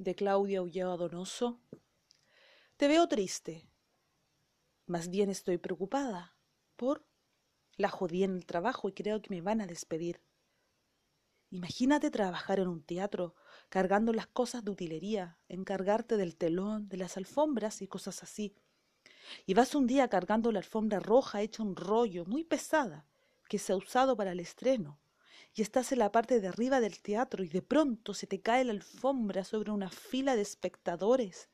de Claudia Ulloa Donoso. Te veo triste. Más bien estoy preocupada por la jodí en el trabajo y creo que me van a despedir. Imagínate trabajar en un teatro, cargando las cosas de utilería, encargarte del telón, de las alfombras y cosas así. Y vas un día cargando la alfombra roja hecha un rollo muy pesada que se ha usado para el estreno y estás en la parte de arriba del teatro y de pronto se te cae la alfombra sobre una fila de espectadores.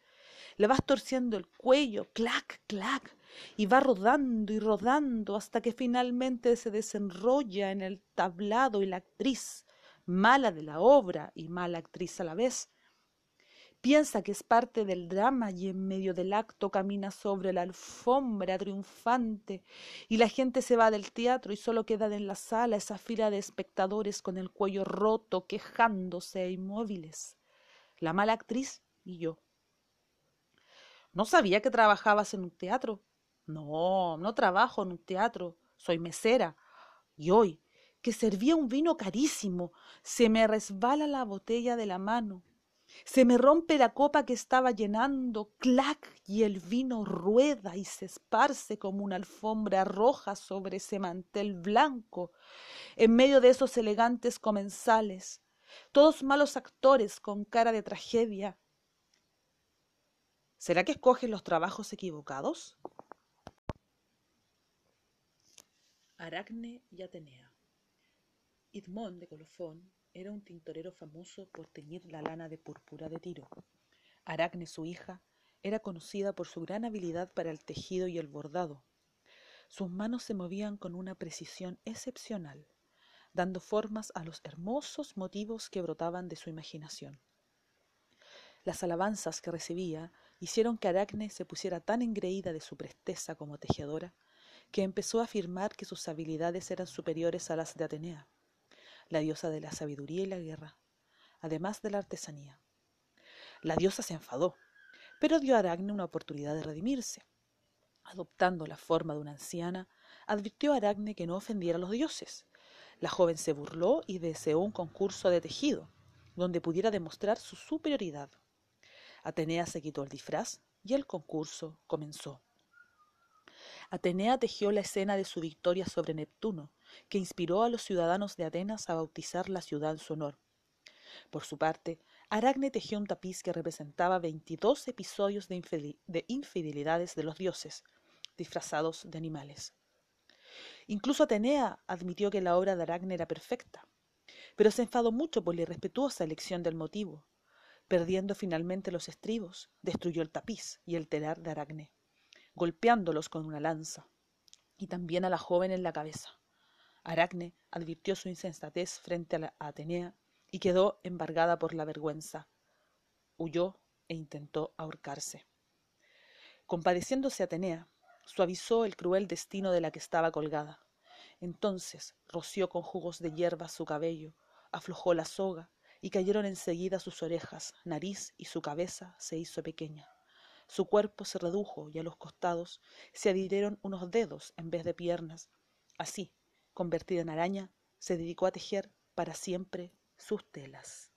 Le vas torciendo el cuello, clac, clac, y va rodando y rodando hasta que finalmente se desenrolla en el tablado y la actriz, mala de la obra y mala actriz a la vez, piensa que es parte del drama y en medio del acto camina sobre la alfombra triunfante y la gente se va del teatro y solo queda en la sala esa fila de espectadores con el cuello roto, quejándose e inmóviles. La mala actriz y yo. No sabía que trabajabas en un teatro. No, no trabajo en un teatro. Soy mesera. Y hoy, que servía un vino carísimo, se me resbala la botella de la mano se me rompe la copa que estaba llenando, clac, y el vino rueda y se esparce como una alfombra roja sobre ese mantel blanco, en medio de esos elegantes comensales, todos malos actores con cara de tragedia. ¿Será que escogen los trabajos equivocados? Aracne y Atenea. Idmón de Colofón era un tintorero famoso por teñir la lana de púrpura de Tiro. Aracne, su hija, era conocida por su gran habilidad para el tejido y el bordado. Sus manos se movían con una precisión excepcional, dando formas a los hermosos motivos que brotaban de su imaginación. Las alabanzas que recibía hicieron que Aracne se pusiera tan engreída de su presteza como tejedora, que empezó a afirmar que sus habilidades eran superiores a las de Atenea la diosa de la sabiduría y la guerra, además de la artesanía. La diosa se enfadó, pero dio a Aracne una oportunidad de redimirse. Adoptando la forma de una anciana, advirtió a Aracne que no ofendiera a los dioses. La joven se burló y deseó un concurso de tejido, donde pudiera demostrar su superioridad. Atenea se quitó el disfraz y el concurso comenzó. Atenea tejió la escena de su victoria sobre Neptuno, que inspiró a los ciudadanos de Atenas a bautizar la ciudad en su honor. Por su parte, Aracne tejió un tapiz que representaba veintidós episodios de, infidelidades de los dioses, disfrazados de animales. Incluso Atenea admitió que la obra de Aracne era perfecta, pero se enfadó mucho por la irrespetuosa elección del motivo. Perdiendo finalmente los estribos, destruyó el tapiz y el telar de Aracne, golpeándolos con una lanza, y también a la joven en la cabeza. Aracne advirtió su insensatez frente a la Atenea y quedó embargada por la vergüenza. Huyó e intentó ahorcarse. Compadeciéndose Atenea, suavizó el cruel destino de la que estaba colgada. Entonces roció con jugos de hierba su cabello, aflojó la soga y cayeron enseguida sus orejas, nariz y su cabeza se hizo pequeña. Su cuerpo se redujo y a los costados se adhirieron unos dedos en vez de piernas. Así, convertida en araña, se dedicó a tejer para siempre sus telas.